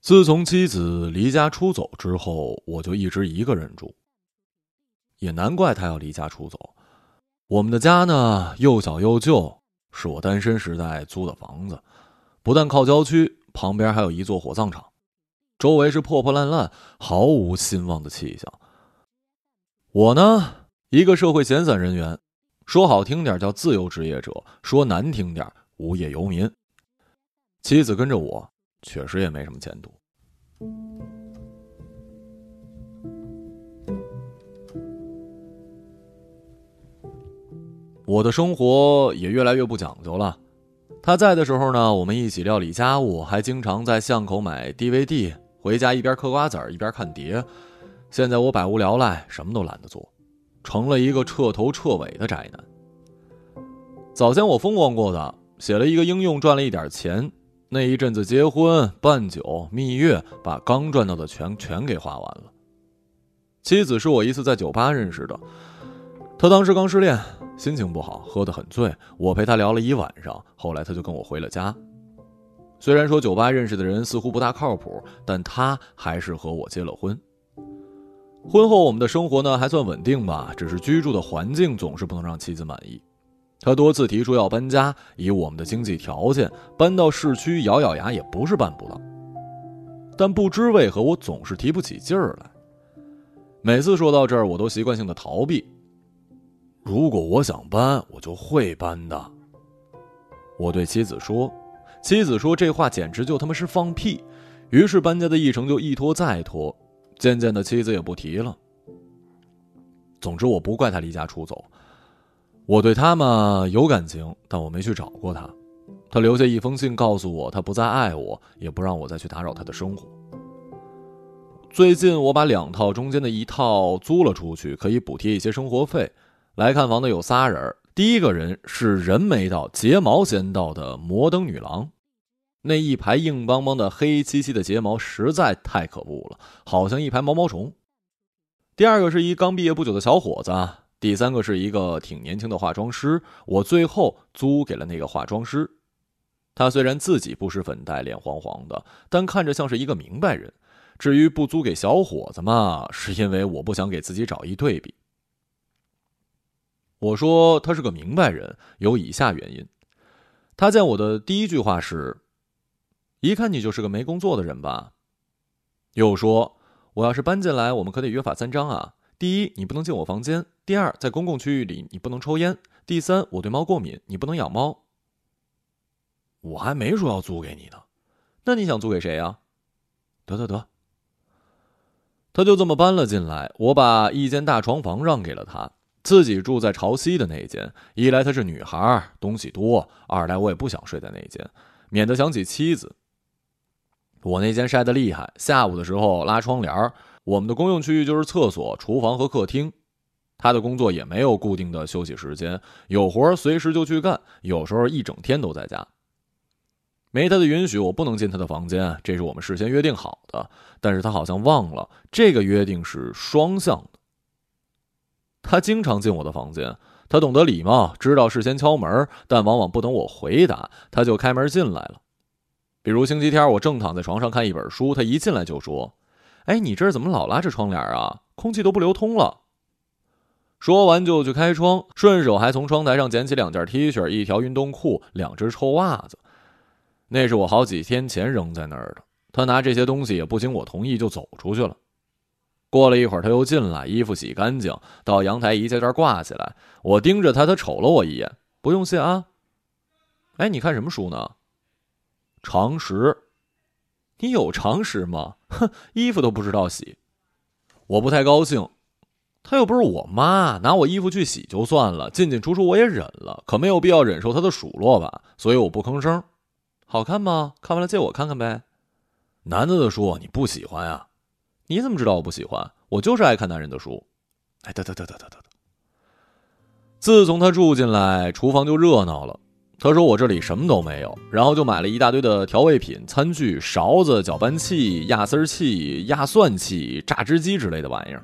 自从妻子离家出走之后，我就一直一个人住。也难怪他要离家出走。我们的家呢，又小又旧，是我单身时代租的房子，不但靠郊区，旁边还有一座火葬场，周围是破破烂烂、毫无兴旺的气象。我呢，一个社会闲散人员，说好听点叫自由职业者，说难听点无业游民。妻子跟着我，确实也没什么前途。我的生活也越来越不讲究了。他在的时候呢，我们一起料理家务，还经常在巷口买 DVD，回家一边嗑瓜子一边看碟。现在我百无聊赖，什么都懒得做，成了一个彻头彻尾的宅男。早先我风光过的，写了一个应用赚了一点钱，那一阵子结婚、办酒、蜜月，把刚赚到的钱全给花完了。妻子是我一次在酒吧认识的，她当时刚失恋。心情不好，喝得很醉。我陪他聊了一晚上，后来他就跟我回了家。虽然说酒吧认识的人似乎不大靠谱，但他还是和我结了婚。婚后我们的生活呢还算稳定吧，只是居住的环境总是不能让妻子满意。他多次提出要搬家，以我们的经济条件，搬到市区咬咬牙也不是办不到。但不知为何，我总是提不起劲儿来。每次说到这儿，我都习惯性的逃避。如果我想搬，我就会搬的。我对妻子说，妻子说这话简直就他妈是放屁。于是搬家的议程就一拖再拖，渐渐的妻子也不提了。总之我不怪他离家出走，我对他嘛有感情，但我没去找过他。他留下一封信告诉我他不再爱我，也不让我再去打扰他的生活。最近我把两套中间的一套租了出去，可以补贴一些生活费。来看房的有仨人，第一个人是人没到、睫毛先到的摩登女郎，那一排硬邦邦的黑漆漆的睫毛实在太可恶了，好像一排毛毛虫。第二个是一刚毕业不久的小伙子，第三个是一个挺年轻的化妆师。我最后租给了那个化妆师，他虽然自己不施粉黛、脸黄黄的，但看着像是一个明白人。至于不租给小伙子嘛，是因为我不想给自己找一对比。我说他是个明白人，有以下原因。他见我的第一句话是：“一看你就是个没工作的人吧。”又说：“我要是搬进来，我们可得约法三章啊。第一，你不能进我房间；第二，在公共区域里你不能抽烟；第三，我对猫过敏，你不能养猫。”我还没说要租给你呢，那你想租给谁呀？得得得，他就这么搬了进来。我把一间大床房让给了他。自己住在朝西的那一间，一来她是女孩，东西多；二来我也不想睡在那一间，免得想起妻子。我那间晒得厉害，下午的时候拉窗帘儿我们的公用区域就是厕所、厨房和客厅。他的工作也没有固定的休息时间，有活随时就去干，有时候一整天都在家。没他的允许，我不能进他的房间，这是我们事先约定好的。但是他好像忘了，这个约定是双向的。他经常进我的房间，他懂得礼貌，知道事先敲门，但往往不等我回答，他就开门进来了。比如星期天，我正躺在床上看一本书，他一进来就说：“哎，你这儿怎么老拉着窗帘啊？空气都不流通了。”说完就去开窗，顺手还从窗台上捡起两件 T 恤、一条运动裤、两只臭袜子，那是我好几天前扔在那儿的。他拿这些东西也不经我同意就走出去了。过了一会儿，他又进来，衣服洗干净，到阳台一件件挂起来。我盯着他，他瞅了我一眼，不用谢啊。哎，你看什么书呢？常识。你有常识吗？哼，衣服都不知道洗。我不太高兴。她又不是我妈，拿我衣服去洗就算了，进进出出我也忍了，可没有必要忍受她的数落吧。所以我不吭声。好看吗？看完了借我看看呗。男的的书你不喜欢呀？你怎么知道我不喜欢？我就是爱看男人的书。哎，得得得得得得得。自从他住进来，厨房就热闹了。他说我这里什么都没有，然后就买了一大堆的调味品、餐具、勺子、搅拌器、压丝器、压蒜器、榨汁机之类的玩意儿。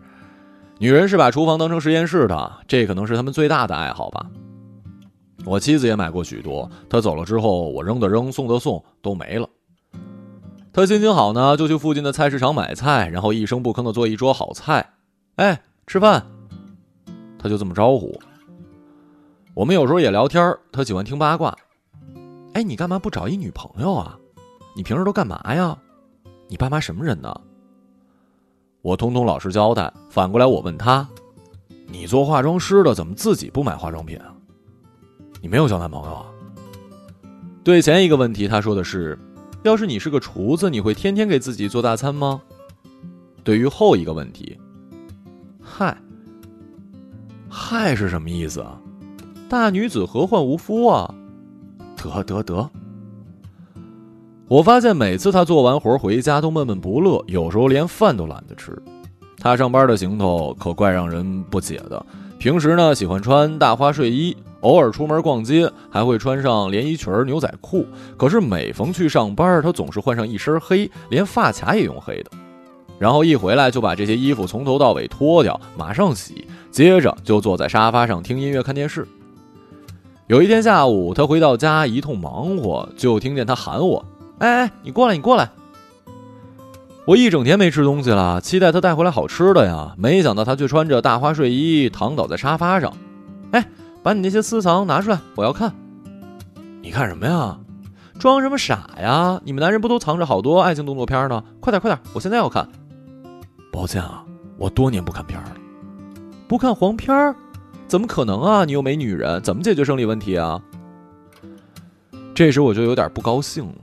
女人是把厨房当成实验室的，这可能是他们最大的爱好吧。我妻子也买过许多，她走了之后，我扔的扔，送的送，都没了。他心情好呢，就去附近的菜市场买菜，然后一声不吭的做一桌好菜。哎，吃饭。他就这么招呼。我们有时候也聊天他喜欢听八卦。哎，你干嘛不找一女朋友啊？你平时都干嘛呀？你爸妈什么人呢？我通通老实交代。反过来我问他：“你做化妆师的，怎么自己不买化妆品啊？你没有交男朋友啊？”对前一个问题，他说的是。要是你是个厨子，你会天天给自己做大餐吗？对于后一个问题，嗨，嗨是什么意思啊？大女子何患无夫啊？得得得！我发现每次他做完活回家都闷闷不乐，有时候连饭都懒得吃。他上班的行头可怪让人不解的。平时呢，喜欢穿大花睡衣。偶尔出门逛街还会穿上连衣裙、牛仔裤，可是每逢去上班，他总是换上一身黑，连发卡也用黑的。然后一回来就把这些衣服从头到尾脱掉，马上洗，接着就坐在沙发上听音乐、看电视。有一天下午，他回到家一通忙活，就听见他喊我：“哎哎，你过来，你过来！”我一整天没吃东西了，期待他带回来好吃的呀，没想到他却穿着大花睡衣躺倒在沙发上，哎。把你那些私藏拿出来，我要看。你看什么呀？装什么傻呀？你们男人不都藏着好多爱情动作片呢？快点快点，我现在要看。抱歉啊，我多年不看片了。不看黄片？怎么可能啊？你又没女人，怎么解决生理问题啊？这时我就有点不高兴了。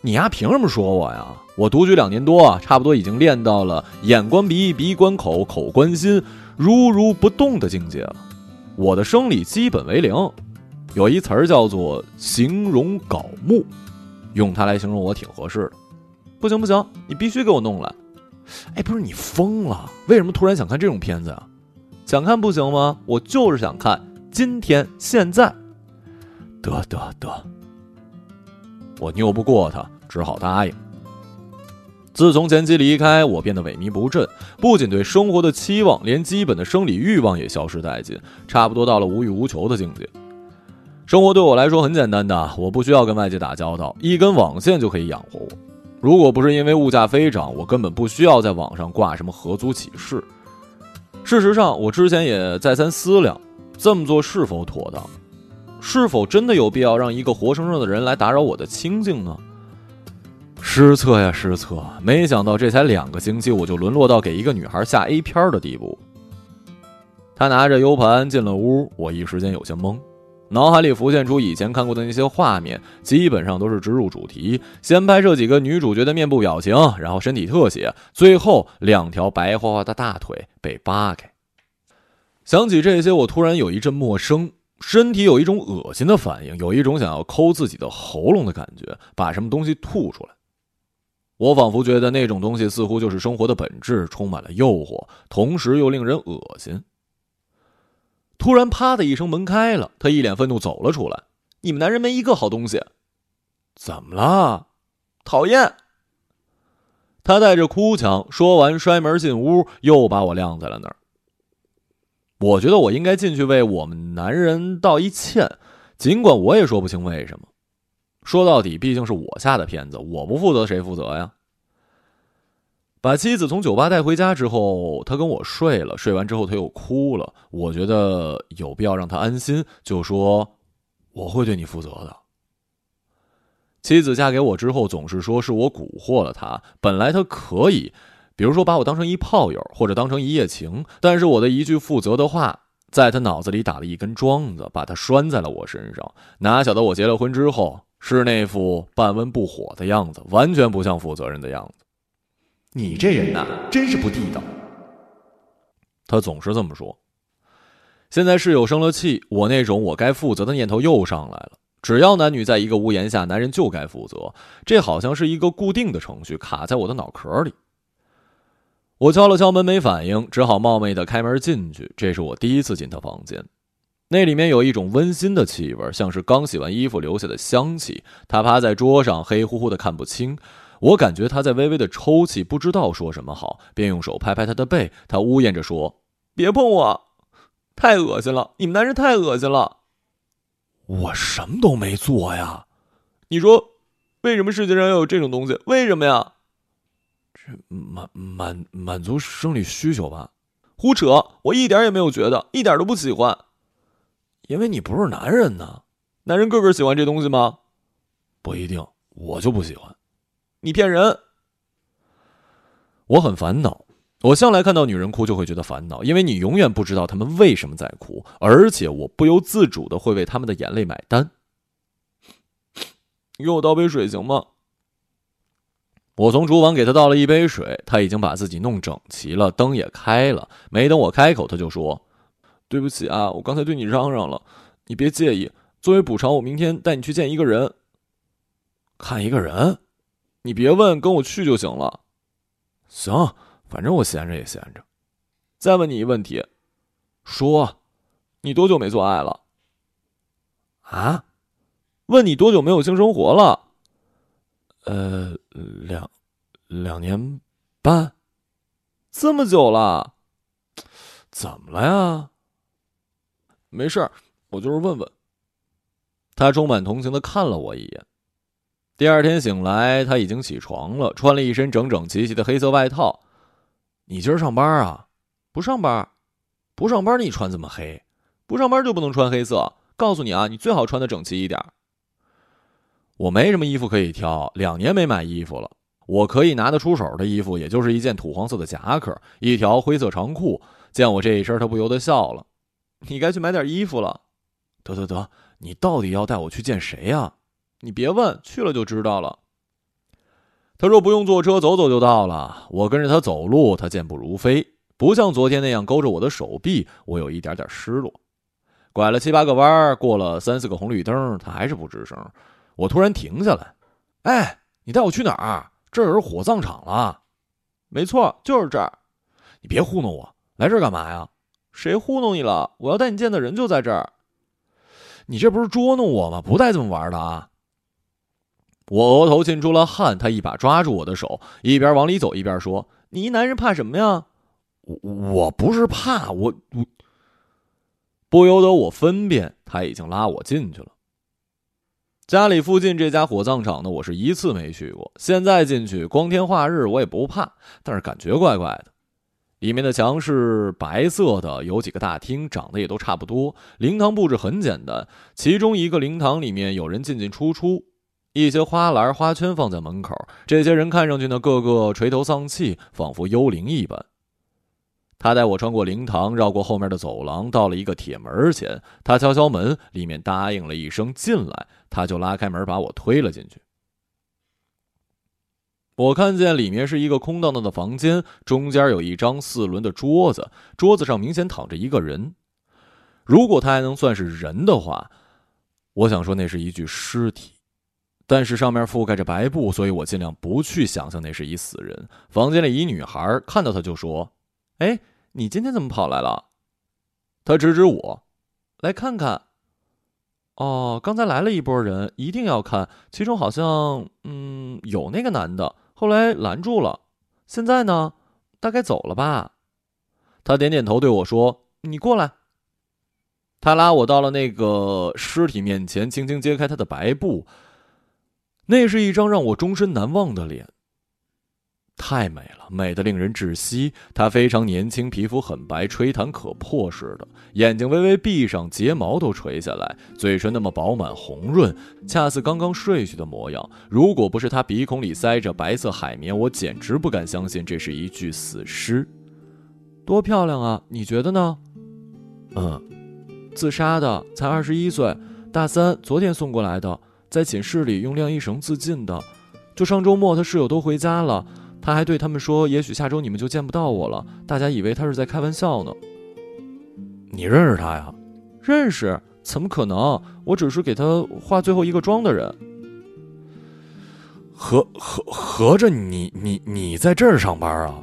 你丫凭什么说我呀？我独居两年多，差不多已经练到了眼观鼻，鼻观口，口观心，如如不动的境界了。我的生理基本为零，有一词儿叫做“形容槁木”，用它来形容我挺合适的。不行不行，你必须给我弄来！哎，不是你疯了？为什么突然想看这种片子啊？想看不行吗？我就是想看，今天现在。得得得，我拗不过他，只好答应。自从前妻离开，我变得萎靡不振，不仅对生活的期望，连基本的生理欲望也消失殆尽，差不多到了无欲无求的境界。生活对我来说很简单的，我不需要跟外界打交道，一根网线就可以养活我。如果不是因为物价飞涨，我根本不需要在网上挂什么合租启事。事实上，我之前也再三思量，这么做是否妥当？是否真的有必要让一个活生生的人来打扰我的清静呢？失策呀，失策！没想到这才两个星期，我就沦落到给一个女孩下 A 片的地步。他拿着 U 盘进了屋，我一时间有些懵，脑海里浮现出以前看过的那些画面，基本上都是植入主题：先拍摄几个女主角的面部表情，然后身体特写，最后两条白花花的大腿被扒开。想起这些，我突然有一阵陌生，身体有一种恶心的反应，有一种想要抠自己的喉咙的感觉，把什么东西吐出来。我仿佛觉得那种东西似乎就是生活的本质，充满了诱惑，同时又令人恶心。突然，啪的一声，门开了，他一脸愤怒走了出来：“你们男人没一个好东西，怎么了？讨厌！”他带着哭腔说完，摔门进屋，又把我晾在了那儿。我觉得我应该进去为我们男人道一歉，尽管我也说不清为什么。说到底，毕竟是我下的片子，我不负责，谁负责呀？把妻子从酒吧带回家之后，他跟我睡了，睡完之后他又哭了。我觉得有必要让他安心，就说我会对你负责的。妻子嫁给我之后，总是说是我蛊惑了她。本来她可以，比如说把我当成一炮友，或者当成一夜情，但是我的一句负责的话，在他脑子里打了一根桩子，把他拴在了我身上。哪晓得我结了婚之后。是那副半温不火的样子，完全不像负责任的样子。你这人呐，真是不地道。他总是这么说。现在室友生了气，我那种我该负责的念头又上来了。只要男女在一个屋檐下，男人就该负责，这好像是一个固定的程序，卡在我的脑壳里。我敲了敲门，没反应，只好冒昧的开门进去。这是我第一次进他房间。那里面有一种温馨的气味，像是刚洗完衣服留下的香气。他趴在桌上，黑乎乎的，看不清。我感觉他在微微的抽泣，不知道说什么好，便用手拍拍他的背。他呜咽着说：“别碰我，太恶心了！你们男人太恶心了。”我什么都没做呀！你说，为什么世界上要有这种东西？为什么呀？这满满满足生理需求吧？胡扯！我一点也没有觉得，一点都不喜欢。因为你不是男人呢，男人个个喜欢这东西吗？不一定，我就不喜欢。你骗人！我很烦恼，我向来看到女人哭就会觉得烦恼，因为你永远不知道她们为什么在哭，而且我不由自主的会为她们的眼泪买单。给我倒杯水行吗？我从厨房给他倒了一杯水，他已经把自己弄整齐了，灯也开了。没等我开口，他就说：“对不起啊，我刚才对你嚷嚷了，你别介意。作为补偿，我明天带你去见一个人，看一个人。你别问，跟我去就行了。行，反正我闲着也闲着。再问你一问题，说，你多久没做爱了？啊？问你多久没有性生活了？”呃，两两年半，这么久了，怎么了呀？没事儿，我就是问问。他充满同情的看了我一眼。第二天醒来，他已经起床了，穿了一身整整齐齐的黑色外套。你今儿上班啊？不上班？不上班？你穿这么黑？不上班就不能穿黑色？告诉你啊，你最好穿的整齐一点。我没什么衣服可以挑，两年没买衣服了。我可以拿得出手的衣服，也就是一件土黄色的夹克，一条灰色长裤。见我这一身，他不由得笑了。你该去买点衣服了。得得得，你到底要带我去见谁呀？你别问，去了就知道了。他说不用坐车，走走就到了。我跟着他走路，他健步如飞，不像昨天那样勾着我的手臂。我有一点点失落。拐了七八个弯，过了三四个红绿灯，他还是不吱声。我突然停下来，哎，你带我去哪儿？这儿是火葬场了。没错，就是这儿。你别糊弄我，来这儿干嘛呀？谁糊弄你了？我要带你见的人就在这儿。你这不是捉弄我吗？不带这么玩的啊！我额头沁出了汗，他一把抓住我的手，一边往里走一边说：“你一男人怕什么呀？我我不是怕，我我不由得我分辨，他已经拉我进去了。”家里附近这家火葬场呢，我是一次没去过。现在进去，光天化日，我也不怕，但是感觉怪怪的。里面的墙是白色的，有几个大厅，长得也都差不多。灵堂布置很简单，其中一个灵堂里面有人进进出出，一些花篮、花圈放在门口。这些人看上去呢，个个垂头丧气，仿佛幽灵一般。他带我穿过灵堂，绕过后面的走廊，到了一个铁门前。他敲敲门，里面答应了一声“进来”，他就拉开门把我推了进去。我看见里面是一个空荡荡的房间，中间有一张四轮的桌子，桌子上明显躺着一个人。如果他还能算是人的话，我想说那是一具尸体，但是上面覆盖着白布，所以我尽量不去想象那是一死人。房间里一女孩看到他就说：“哎。”你今天怎么跑来了？他指指我，来看看。哦，刚才来了一波人，一定要看。其中好像，嗯，有那个男的，后来拦住了。现在呢，大概走了吧。他点点头，对我说：“你过来。”他拉我到了那个尸体面前，轻轻揭开他的白布。那是一张让我终身难忘的脸。太美了，美得令人窒息。她非常年轻，皮肤很白，吹弹可破似的，眼睛微微闭上，睫毛都垂下来，嘴唇那么饱满红润，恰似刚刚睡去的模样。如果不是她鼻孔里塞着白色海绵，我简直不敢相信这是一具死尸。多漂亮啊！你觉得呢？嗯，自杀的，才二十一岁，大三，昨天送过来的，在寝室里用晾衣绳自尽的。就上周末，他室友都回家了。他还对他们说：“也许下周你们就见不到我了。”大家以为他是在开玩笑呢。你认识他呀？认识？怎么可能？我只是给他化最后一个妆的人。合合合着你你你在这儿上班啊？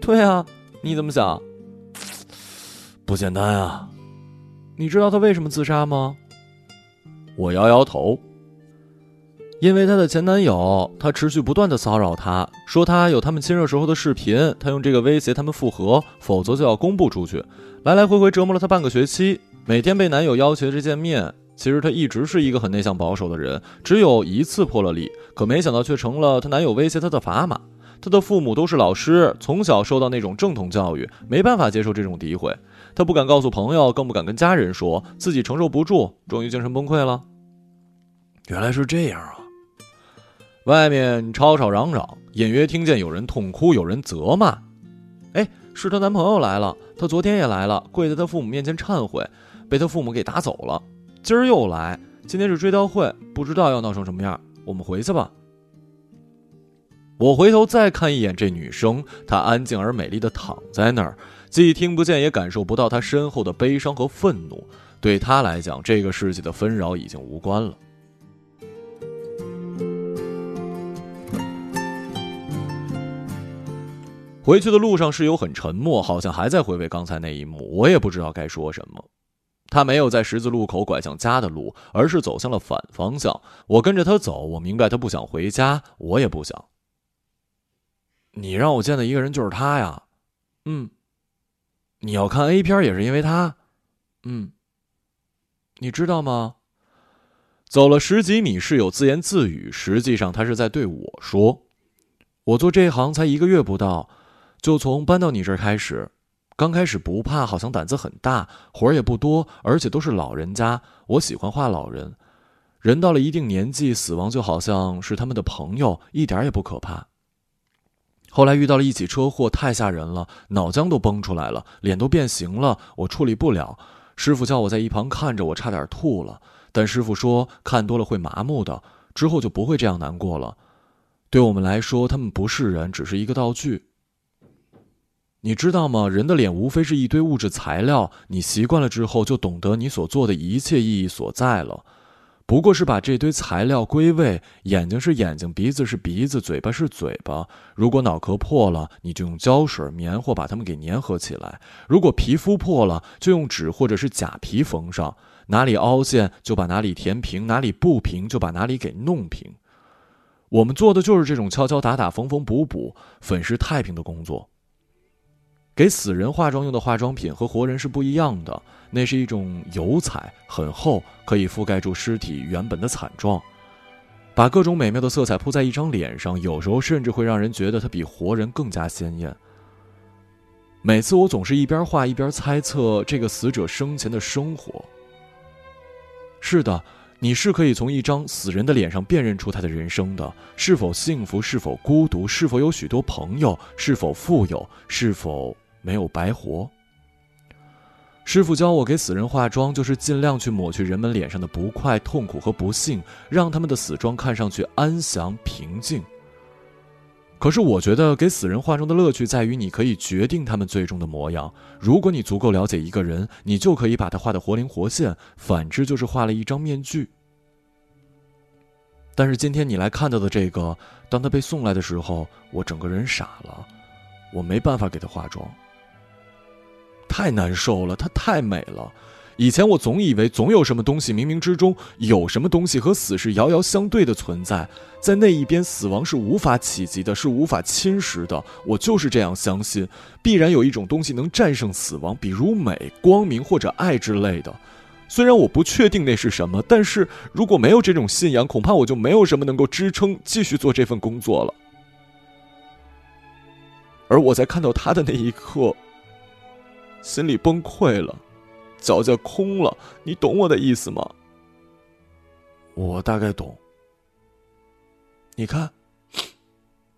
对啊，你怎么想？不简单啊！你知道他为什么自杀吗？我摇摇头。因为她的前男友，他持续不断的骚扰她，说她有他们亲热时候的视频，他用这个威胁他们复合，否则就要公布出去，来来回回折磨了她半个学期，每天被男友要求着见面，其实她一直是一个很内向保守的人，只有一次破了例，可没想到却成了她男友威胁她的砝码。她的父母都是老师，从小受到那种正统教育，没办法接受这种诋毁。她不敢告诉朋友，更不敢跟家人说，自己承受不住，终于精神崩溃了。原来是这样啊！外面吵吵嚷嚷，隐约听见有人痛哭，有人责骂。哎，是她男朋友来了，她昨天也来了，跪在她父母面前忏悔，被她父母给打走了。今儿又来，今天是追悼会，不知道要闹成什么样。我们回去吧。我回头再看一眼这女生，她安静而美丽的躺在那儿，既听不见也感受不到她身后的悲伤和愤怒。对她来讲，这个世界的纷扰已经无关了。回去的路上，室友很沉默，好像还在回味刚才那一幕。我也不知道该说什么。他没有在十字路口拐向家的路，而是走向了反方向。我跟着他走，我明白他不想回家，我也不想。你让我见的一个人就是他呀，嗯。你要看 A 片也是因为他，嗯。你知道吗？走了十几米，室友自言自语，实际上他是在对我说：“我做这行才一个月不到。”就从搬到你这儿开始，刚开始不怕，好像胆子很大，活儿也不多，而且都是老人家。我喜欢画老人，人到了一定年纪，死亡就好像是他们的朋友，一点也不可怕。后来遇到了一起车祸，太吓人了，脑浆都崩出来了，脸都变形了，我处理不了。师傅叫我在一旁看着，我差点吐了，但师傅说看多了会麻木的，之后就不会这样难过了。对我们来说，他们不是人，只是一个道具。你知道吗？人的脸无非是一堆物质材料，你习惯了之后，就懂得你所做的一切意义所在了。不过是把这堆材料归位，眼睛是眼睛，鼻子是鼻子，嘴巴是嘴巴。如果脑壳破了，你就用胶水、棉花把它们给粘合起来；如果皮肤破了，就用纸或者是假皮缝上。哪里凹陷，就把哪里填平；哪里不平，就把哪里给弄平。我们做的就是这种敲敲打打、缝缝补补、粉饰太平的工作。给死人化妆用的化妆品和活人是不一样的，那是一种油彩，很厚，可以覆盖住尸体原本的惨状。把各种美妙的色彩铺在一张脸上，有时候甚至会让人觉得它比活人更加鲜艳。每次我总是一边画一边猜测这个死者生前的生活。是的，你是可以从一张死人的脸上辨认出他的人生的：是否幸福，是否孤独，是否有许多朋友，是否富有，是否……没有白活。师傅教我给死人化妆，就是尽量去抹去人们脸上的不快、痛苦和不幸，让他们的死状看上去安详平静。可是，我觉得给死人化妆的乐趣在于，你可以决定他们最终的模样。如果你足够了解一个人，你就可以把他画得活灵活现；反之，就是画了一张面具。但是今天你来看到的这个，当他被送来的时候，我整个人傻了，我没办法给他化妆。太难受了，她太美了。以前我总以为总有什么东西，冥冥之中有什么东西和死是遥遥相对的存在，在那一边死亡是无法企及的，是无法侵蚀的。我就是这样相信，必然有一种东西能战胜死亡，比如美、光明或者爱之类的。虽然我不确定那是什么，但是如果没有这种信仰，恐怕我就没有什么能够支撑继续做这份工作了。而我在看到他的那一刻。心里崩溃了，脚架空了。你懂我的意思吗？我大概懂。你看，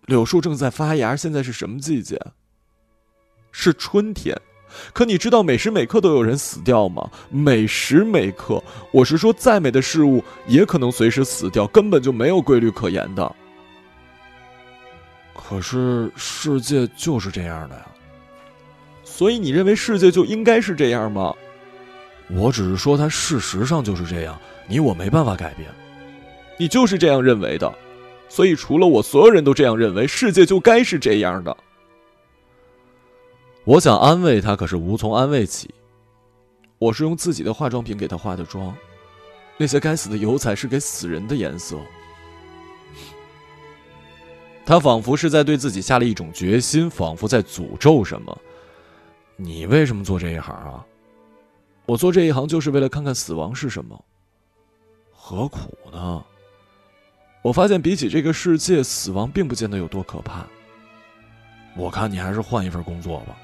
柳树正在发芽。现在是什么季节？是春天。可你知道每时每刻都有人死掉吗？每时每刻，我是说，再美的事物也可能随时死掉，根本就没有规律可言的。可是世界就是这样的呀。所以你认为世界就应该是这样吗？我只是说，它事实上就是这样，你我没办法改变。你就是这样认为的，所以除了我，所有人都这样认为，世界就该是这样的。我想安慰他，可是无从安慰起。我是用自己的化妆品给他化的妆，那些该死的油彩是给死人的颜色。他仿佛是在对自己下了一种决心，仿佛在诅咒什么。你为什么做这一行啊？我做这一行就是为了看看死亡是什么。何苦呢？我发现比起这个世界，死亡并不见得有多可怕。我看你还是换一份工作吧。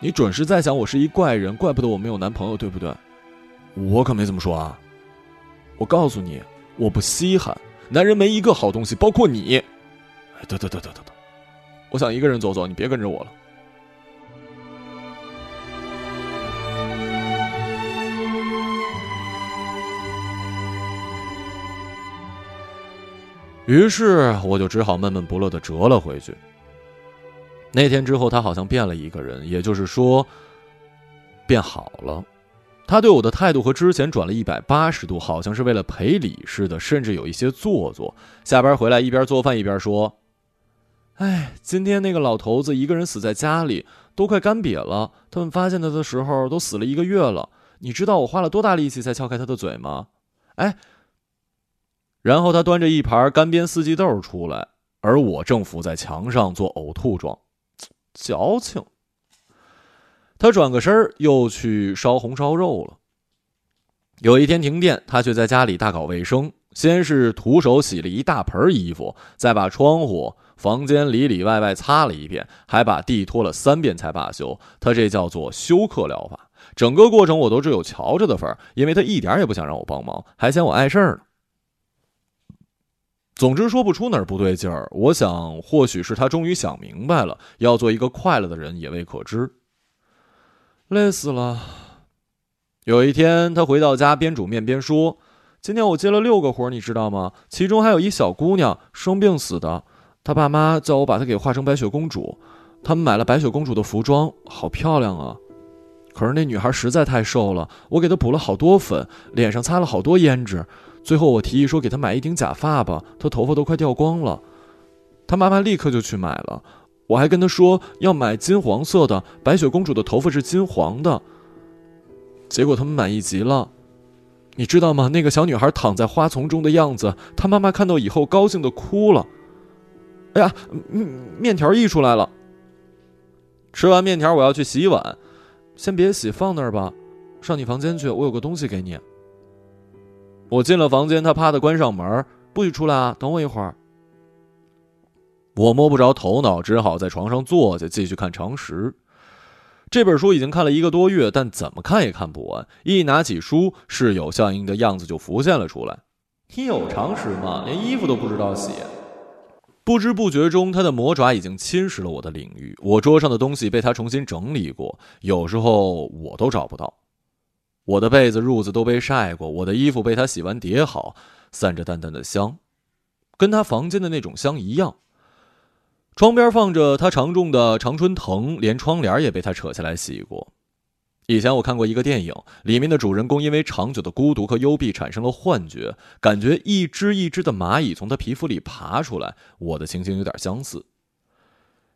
你准是在想我是一怪人，怪不得我没有男朋友，对不对？我可没这么说啊。我告诉你，我不稀罕，男人没一个好东西，包括你。得得得得得得，我想一个人走走，你别跟着我了。于是我就只好闷闷不乐的折了回去。那天之后，他好像变了一个人，也就是说，变好了。他对我的态度和之前转了一百八十度，好像是为了赔礼似的，甚至有一些做作。下班回来一边做饭一边说：“哎，今天那个老头子一个人死在家里，都快干瘪了。他们发现他的时候都死了一个月了。你知道我花了多大力气才撬开他的嘴吗？哎。”然后他端着一盘干煸四季豆出来，而我正伏在墙上做呕吐状，矫情。他转个身儿又去烧红烧肉了。有一天停电，他却在家里大搞卫生，先是徒手洗了一大盆衣服，再把窗户、房间里里外外擦了一遍，还把地拖了三遍才罢休。他这叫做休克疗法。整个过程我都只有瞧着的份儿，因为他一点也不想让我帮忙，还嫌我碍事儿呢。总之说不出哪儿不对劲儿，我想或许是他终于想明白了，要做一个快乐的人也未可知。累死了。有一天他回到家，边煮面边说：“今天我接了六个活儿，你知道吗？其中还有一小姑娘生病死的，她爸妈叫我把她给画成白雪公主。他们买了白雪公主的服装，好漂亮啊！可是那女孩实在太瘦了，我给她补了好多粉，脸上擦了好多胭脂。”最后我提议说给他买一顶假发吧，他头发都快掉光了。他妈妈立刻就去买了，我还跟他说要买金黄色的，白雪公主的头发是金黄的。结果他们满意极了，你知道吗？那个小女孩躺在花丛中的样子，她妈妈看到以后高兴的哭了。哎呀，面面条溢出来了。吃完面条我要去洗碗，先别洗，放那儿吧。上你房间去，我有个东西给你。我进了房间，他啪的关上门，不许出来啊！等我一会儿。我摸不着头脑，只好在床上坐下，继续看《常识》这本书。已经看了一个多月，但怎么看也看不完。一拿起书，室友相应的样子就浮现了出来。你有常识吗？连衣服都不知道洗。不知不觉中，他的魔爪已经侵蚀了我的领域。我桌上的东西被他重新整理过，有时候我都找不到。我的被子、褥子都被晒过，我的衣服被他洗完叠好，散着淡淡的香，跟他房间的那种香一样。窗边放着他常种的常春藤，连窗帘也被他扯下来洗过。以前我看过一个电影，里面的主人公因为长久的孤独和幽闭产生了幻觉，感觉一只一只的蚂蚁从他皮肤里爬出来。我的情形有点相似。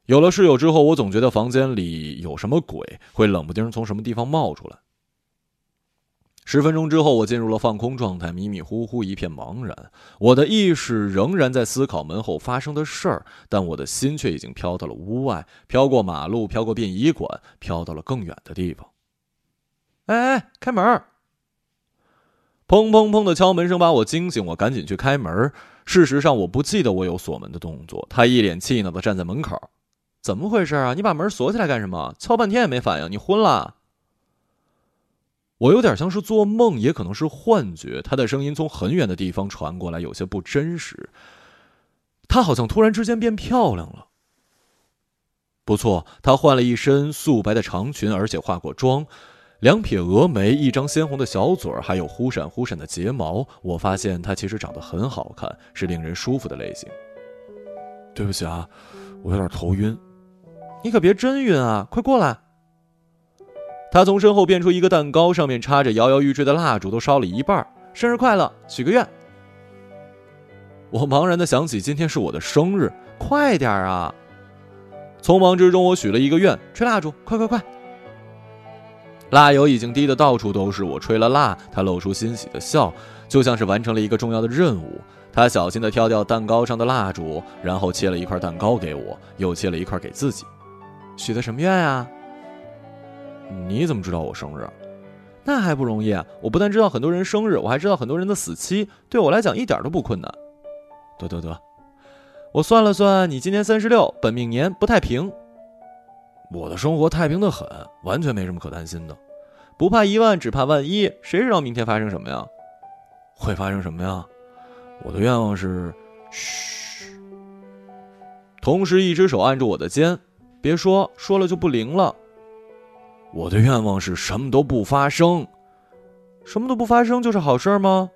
有了室友之后，我总觉得房间里有什么鬼，会冷不丁从什么地方冒出来。十分钟之后，我进入了放空状态，迷迷糊糊，一片茫然。我的意识仍然在思考门后发生的事儿，但我的心却已经飘到了屋外，飘过马路，飘过殡仪馆，飘到了更远的地方。哎哎，开门！砰砰砰的敲门声把我惊醒，我赶紧去开门。事实上，我不记得我有锁门的动作。他一脸气恼的站在门口：“怎么回事啊？你把门锁起来干什么？敲半天也没反应，你昏了？”我有点像是做梦，也可能是幻觉。他的声音从很远的地方传过来，有些不真实。他好像突然之间变漂亮了。不错，他换了一身素白的长裙，而且化过妆，两撇蛾眉，一张鲜红的小嘴儿，还有忽闪忽闪的睫毛。我发现他其实长得很好看，是令人舒服的类型。对不起啊，我有点头晕。你可别真晕啊！快过来。他从身后变出一个蛋糕，上面插着摇摇欲坠的蜡烛，都烧了一半。生日快乐，许个愿。我茫然的想起今天是我的生日，快点啊！匆忙之中，我许了一个愿，吹蜡烛，快快快！蜡油已经滴得到处都是。我吹了蜡，他露出欣喜的笑，就像是完成了一个重要的任务。他小心的挑掉蛋糕上的蜡烛，然后切了一块蛋糕给我，又切了一块给自己。许的什么愿啊？你怎么知道我生日？那还不容易？我不但知道很多人生日，我还知道很多人的死期，对我来讲一点都不困难。得得得，我算了算，你今年三十六，本命年不太平。我的生活太平的很，完全没什么可担心的。不怕一万，只怕万一。谁知道明天发生什么呀？会发生什么呀？我的愿望是，嘘。同时，一只手按住我的肩，别说，说了就不灵了。我的愿望是什么都不发生。什么都不发生就是好事吗？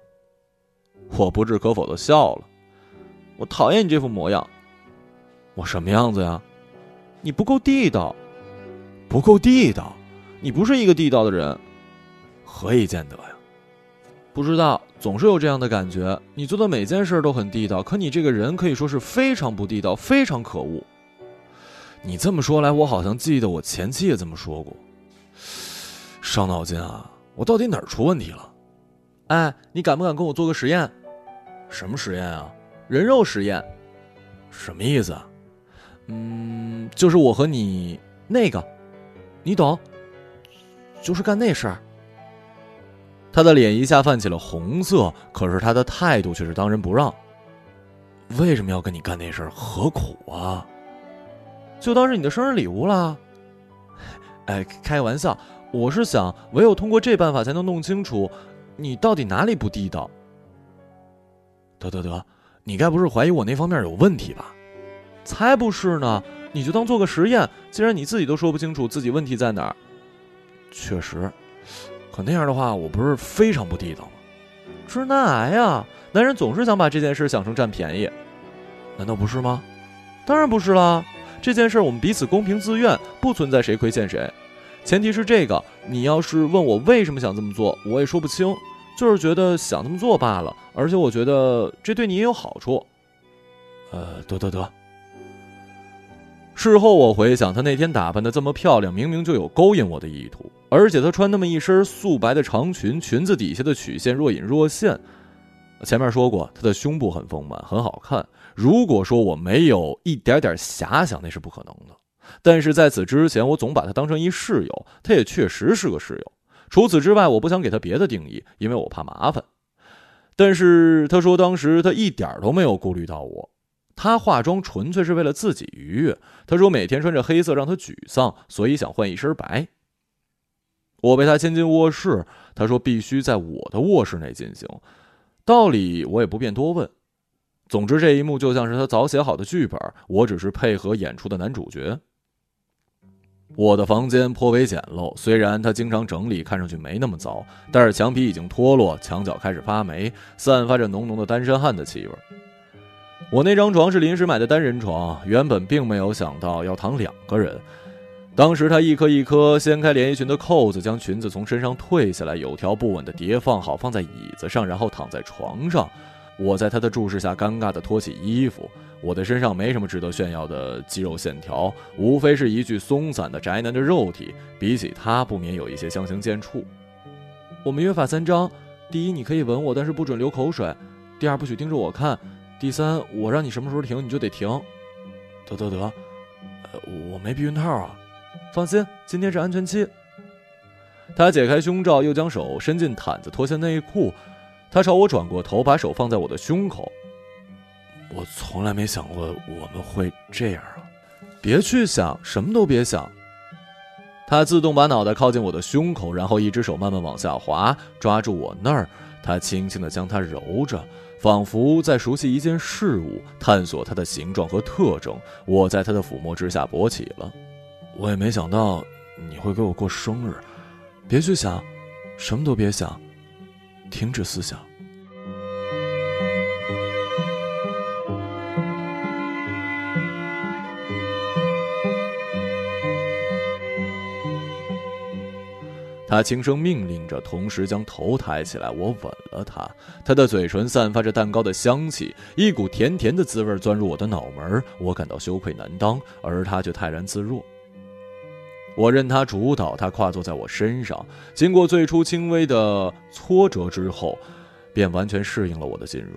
我不置可否的笑了。我讨厌你这副模样。我什么样子呀？你不够地道，不够地道。你不是一个地道的人，何以见得呀？不知道，总是有这样的感觉。你做的每件事都很地道，可你这个人可以说是非常不地道，非常可恶。你这么说来，我好像记得我前妻也这么说过。伤脑筋啊！我到底哪儿出问题了？哎，你敢不敢跟我做个实验？什么实验啊？人肉实验。什么意思？嗯，就是我和你那个，你懂。就是干那事儿。他的脸一下泛起了红色，可是他的态度却是当仁不让。为什么要跟你干那事儿？何苦啊？就当是你的生日礼物啦。哎，开玩笑，我是想，唯有通过这办法，才能弄清楚你到底哪里不地道。得得得，你该不是怀疑我那方面有问题吧？才不是呢！你就当做个实验。既然你自己都说不清楚自己问题在哪儿。确实，可那样的话，我不是非常不地道吗？直男癌呀！男人总是想把这件事想成占便宜，难道不是吗？当然不是啦！这件事我们彼此公平自愿，不存在谁亏欠谁。前提是这个，你要是问我为什么想这么做，我也说不清，就是觉得想这么做罢了。而且我觉得这对你也有好处。呃，得得得。事后我回想，她那天打扮的这么漂亮，明明就有勾引我的意图。而且她穿那么一身素白的长裙，裙子底下的曲线若隐若现。前面说过，她的胸部很丰满，很好看。如果说我没有一点点遐想，那是不可能的。但是在此之前，我总把他当成一室友，他也确实是个室友。除此之外，我不想给他别的定义，因为我怕麻烦。但是他说，当时他一点都没有顾虑到我。他化妆纯粹是为了自己愉悦。他说每天穿着黑色让他沮丧，所以想换一身白。我被他牵进卧室，他说必须在我的卧室内进行。道理我也不便多问。总之这一幕就像是他早写好的剧本，我只是配合演出的男主角。我的房间颇为简陋，虽然她经常整理，看上去没那么糟，但是墙皮已经脱落，墙角开始发霉，散发着浓浓的单身汉的气味。我那张床是临时买的单人床，原本并没有想到要躺两个人。当时他一颗一颗掀开连衣裙的扣子，将裙子从身上褪下来，有条不紊地叠放好，放在椅子上，然后躺在床上。我在他的注视下，尴尬地脱起衣服。我的身上没什么值得炫耀的肌肉线条，无非是一具松散的宅男的肉体，比起他，不免有一些相形见绌。我们约法三章：第一，你可以吻我，但是不准流口水；第二，不许盯着我看。第三，我让你什么时候停，你就得停。得得得，呃，我没避孕套啊。放心，今天是安全期。他解开胸罩，又将手伸进毯子，脱下内裤。他朝我转过头，把手放在我的胸口。我从来没想过我们会这样啊！别去想，什么都别想。他自动把脑袋靠近我的胸口，然后一只手慢慢往下滑，抓住我那儿。他轻轻地将它揉着。仿佛在熟悉一件事物，探索它的形状和特征。我在他的抚摸之下勃起了。我也没想到你会给我过生日。别去想，什么都别想，停止思想。他轻声命令着，同时将头抬起来。我吻了他，他的嘴唇散发着蛋糕的香气，一股甜甜的滋味钻入我的脑门。我感到羞愧难当，而他却泰然自若。我任他主导，他跨坐在我身上。经过最初轻微的挫折之后，便完全适应了我的进入。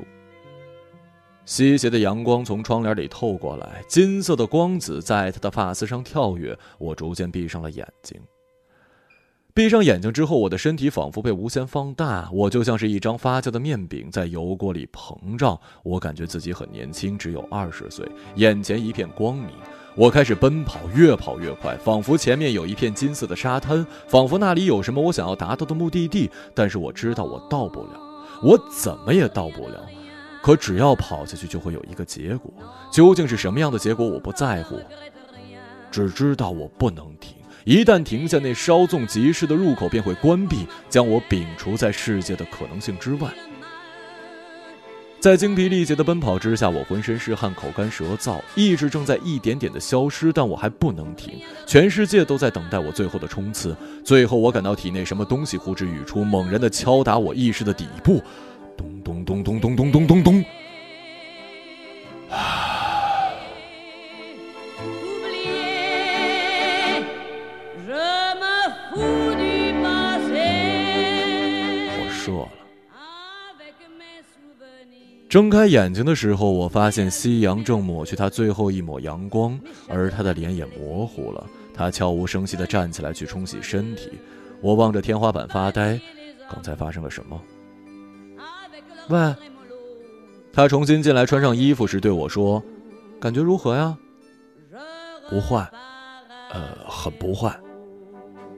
西斜的阳光从窗帘里透过来，金色的光子在他的发丝上跳跃。我逐渐闭上了眼睛。闭上眼睛之后，我的身体仿佛被无限放大，我就像是一张发酵的面饼在油锅里膨胀。我感觉自己很年轻，只有二十岁，眼前一片光明。我开始奔跑，越跑越快，仿佛前面有一片金色的沙滩，仿佛那里有什么我想要达到的目的地。但是我知道我到不了，我怎么也到不了。可只要跑下去，就会有一个结果。究竟是什么样的结果，我不在乎，只知道我不能停。一旦停下，那稍纵即逝的入口便会关闭，将我摒除在世界的可能性之外。在精疲力竭的奔跑之下，我浑身是汗，口干舌燥，意志正在一点点的消失，但我还不能停。全世界都在等待我最后的冲刺。最后，我感到体内什么东西呼之欲出，猛然的敲打我意识的底部。咚咚咚咚咚咚咚咚咚。睁开眼睛的时候，我发现夕阳正抹去他最后一抹阳光，而他的脸也模糊了。他悄无声息地站起来去冲洗身体。我望着天花板发呆。刚才发生了什么？喂，他重新进来，穿上衣服时对我说：“感觉如何呀？”“不坏，呃，很不坏。”“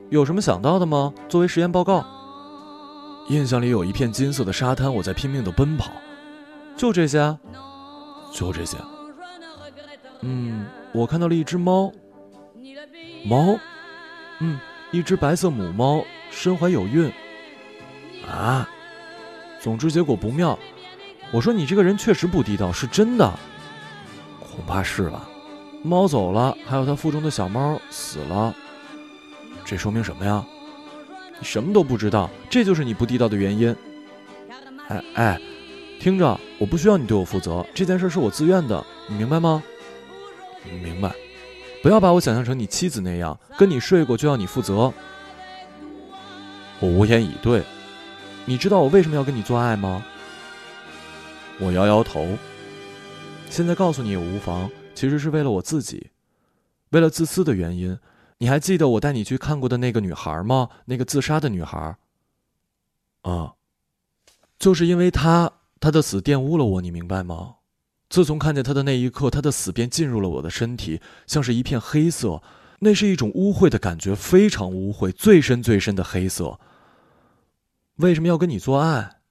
有什么想到的吗？作为实验报告。”“印象里有一片金色的沙滩，我在拼命的奔跑。”“就这些？”“就这些。”“嗯，我看到了一只猫。”“猫？”“嗯，一只白色母猫，身怀有孕。”“啊？”总之结果不妙，我说你这个人确实不地道，是真的，恐怕是吧。猫走了，还有它腹中的小猫死了，这说明什么呀？你什么都不知道，这就是你不地道的原因。哎哎，听着，我不需要你对我负责，这件事是我自愿的，你明白吗？明白。不要把我想象成你妻子那样，跟你睡过就要你负责。我无言以对。你知道我为什么要跟你做爱吗？我摇摇头。现在告诉你也无妨，其实是为了我自己，为了自私的原因。你还记得我带你去看过的那个女孩吗？那个自杀的女孩。啊，就是因为她，他的死玷污了我，你明白吗？自从看见他的那一刻，他的死便进入了我的身体，像是一片黑色。那是一种污秽的感觉，非常污秽，最深最深的黑色。为什么要跟你做爱？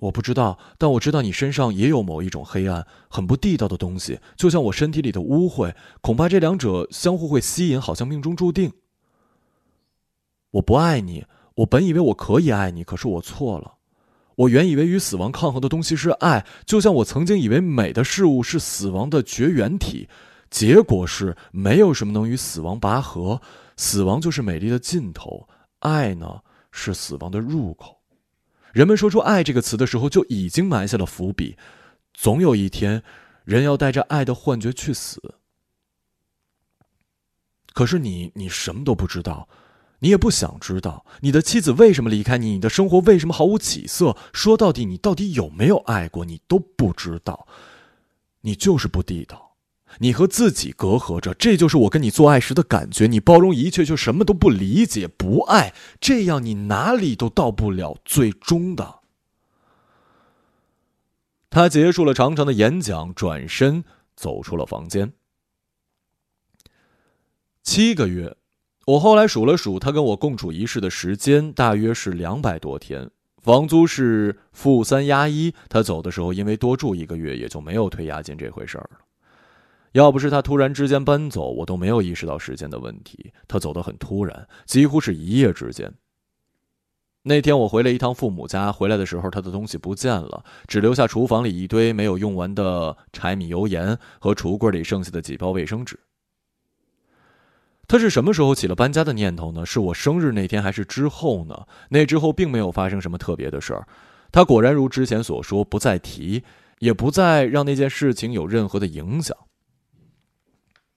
我不知道，但我知道你身上也有某一种黑暗，很不地道的东西，就像我身体里的污秽。恐怕这两者相互会吸引，好像命中注定。我不爱你，我本以为我可以爱你，可是我错了。我原以为与死亡抗衡的东西是爱，就像我曾经以为美的事物是死亡的绝缘体。结果是，没有什么能与死亡拔河，死亡就是美丽的尽头。爱呢？是死亡的入口。人们说出“爱”这个词的时候，就已经埋下了伏笔。总有一天，人要带着爱的幻觉去死。可是你，你什么都不知道，你也不想知道。你的妻子为什么离开你？你的生活为什么毫无起色？说到底，你到底有没有爱过？你都不知道。你就是不地道。你和自己隔阂着，这就是我跟你做爱时的感觉。你包容一切，却什么都不理解、不爱，这样你哪里都到不了最终的。他结束了长长的演讲，转身走出了房间。七个月，我后来数了数，他跟我共处一室的时间大约是两百多天，房租是负三押一。他走的时候，因为多住一个月，也就没有退押金这回事儿了。要不是他突然之间搬走，我都没有意识到时间的问题。他走得很突然，几乎是一夜之间。那天我回了一趟父母家，回来的时候他的东西不见了，只留下厨房里一堆没有用完的柴米油盐和橱柜里剩下的几包卫生纸。他是什么时候起了搬家的念头呢？是我生日那天还是之后呢？那之后并没有发生什么特别的事儿。他果然如之前所说，不再提，也不再让那件事情有任何的影响。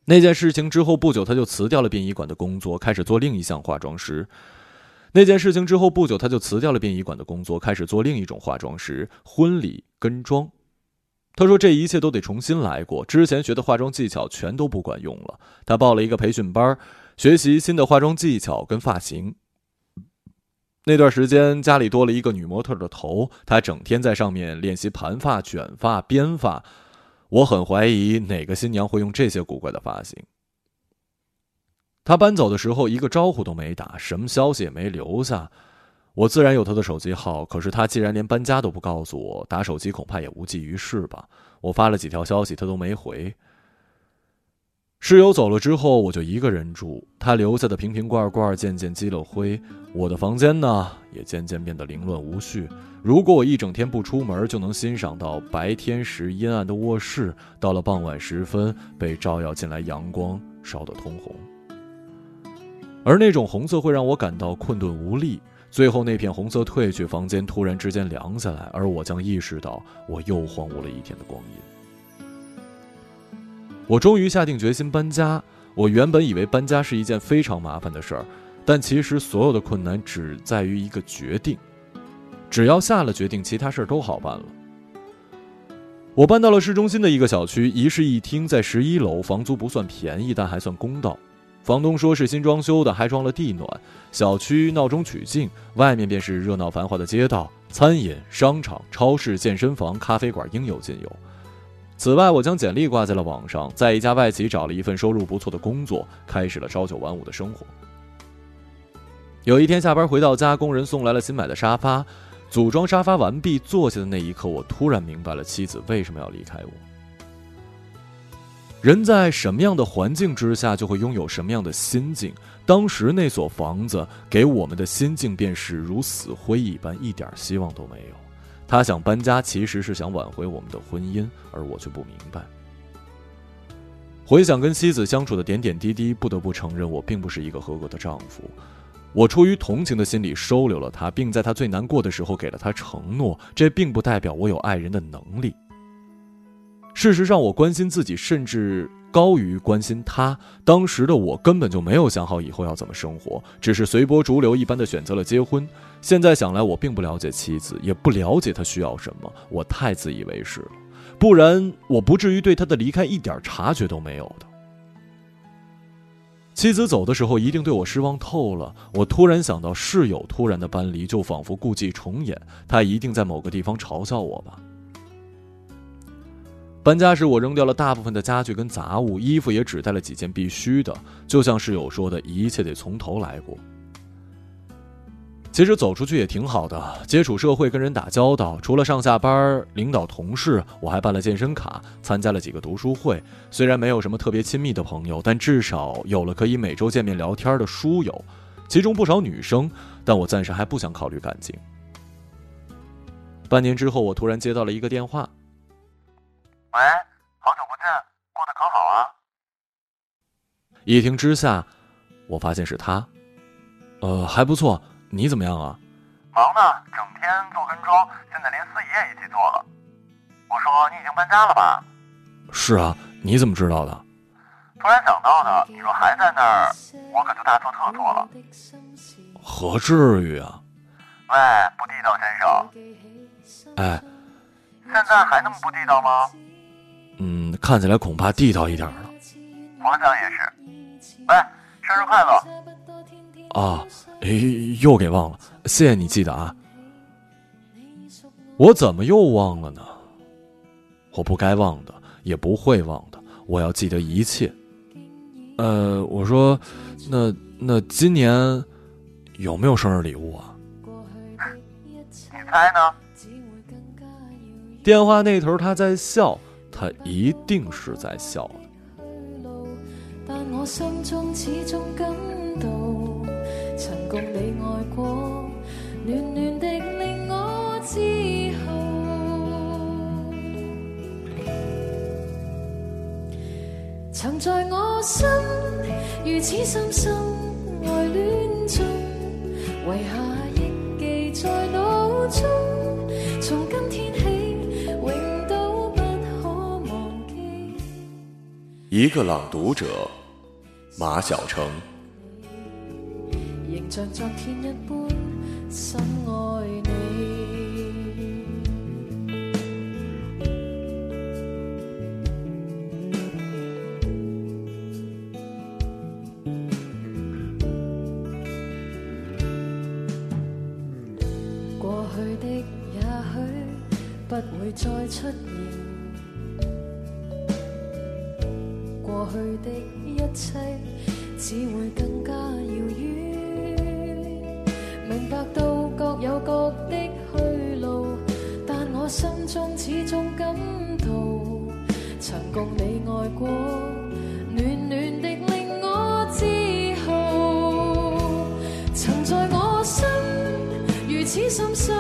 那件事情之后不久，他就辞掉了殡仪馆的工作，开始做另一项化妆师。那件事情之后不久，他就辞掉了殡仪馆的工作，开始做另一种化妆师——婚礼跟妆。他说：“这一切都得重新来过，之前学的化妆技巧全都不管用了。”他报了一个培训班，学习新的化妆技巧跟发型。那段时间家里多了一个女模特的头，她整天在上面练习盘发、卷发、编发。我很怀疑哪个新娘会用这些古怪的发型。她搬走的时候一个招呼都没打，什么消息也没留下。我自然有他的手机号，可是他既然连搬家都不告诉我，打手机恐怕也无济于事吧。我发了几条消息，他都没回。室友走了之后，我就一个人住。他留下的瓶瓶罐罐渐渐积了灰，我的房间呢也渐渐变得凌乱无序。如果我一整天不出门，就能欣赏到白天时阴暗的卧室，到了傍晚时分被照耀进来阳光，烧得通红。而那种红色会让我感到困顿无力。最后那片红色褪去，房间突然之间凉下来，而我将意识到我又荒芜了一天的光阴。我终于下定决心搬家。我原本以为搬家是一件非常麻烦的事儿，但其实所有的困难只在于一个决定。只要下了决定，其他事儿都好办了。我搬到了市中心的一个小区，一室一厅，在十一楼，房租不算便宜，但还算公道。房东说是新装修的，还装了地暖。小区闹中取静，外面便是热闹繁华的街道，餐饮、商场、超市、健身房、咖啡馆应有尽有。此外，我将简历挂在了网上，在一家外企找了一份收入不错的工作，开始了朝九晚五的生活。有一天下班回到家，工人送来了新买的沙发，组装沙发完毕，坐下的那一刻，我突然明白了妻子为什么要离开我。人在什么样的环境之下，就会拥有什么样的心境。当时那所房子给我们的心境便是如死灰一般，一点希望都没有。他想搬家，其实是想挽回我们的婚姻，而我却不明白。回想跟妻子相处的点点滴滴，不得不承认，我并不是一个合格的丈夫。我出于同情的心理收留了他，并在他最难过的时候给了他承诺，这并不代表我有爱人的能力。事实上，我关心自己，甚至。高于关心他，当时的我根本就没有想好以后要怎么生活，只是随波逐流一般的选择了结婚。现在想来，我并不了解妻子，也不了解她需要什么，我太自以为是了，不然我不至于对她的离开一点察觉都没有的。妻子走的时候一定对我失望透了。我突然想到，室友突然的搬离，就仿佛故伎重演，他一定在某个地方嘲笑我吧。搬家时，我扔掉了大部分的家具跟杂物，衣服也只带了几件必须的。就像室友说的，一切得从头来过。其实走出去也挺好的，接触社会，跟人打交道。除了上下班、领导、同事，我还办了健身卡，参加了几个读书会。虽然没有什么特别亲密的朋友，但至少有了可以每周见面聊天的书友，其中不少女生。但我暂时还不想考虑感情。半年之后，我突然接到了一个电话。喂，好久不见，过得可好啊？一听之下，我发现是他。呃，还不错，你怎么样啊？忙呢，整天做跟妆，现在连司仪也一起做了。我说你已经搬家了吧？是啊，你怎么知道的？突然想到的。你若还在那儿，我可就大错特错了。何至于啊？喂，不地道先生。哎，现在还那么不地道吗？嗯，看起来恐怕地道一点了。我想也是。喂，生日快乐！啊，哎，又给忘了，谢谢你记得啊。我怎么又忘了呢？我不该忘的，也不会忘的，我要记得一切。呃，我说，那那今年有没有生日礼物啊？你猜呢？电话那头他在笑。他一定是在笑但我心中始终感到，曾共你爱过，暖暖的令我自豪。曾在我心如此深深爱恋中，遗下忆记在脑中。从今天起。一个朗读者马晓成，仍像昨天一般深爱你。过去的也许不会再出现。過去的一切只会更加遥远。明白到各有各的去路，但我心中始终感到，曾共你爱过，暖暖的令我自豪。曾在我心如此深深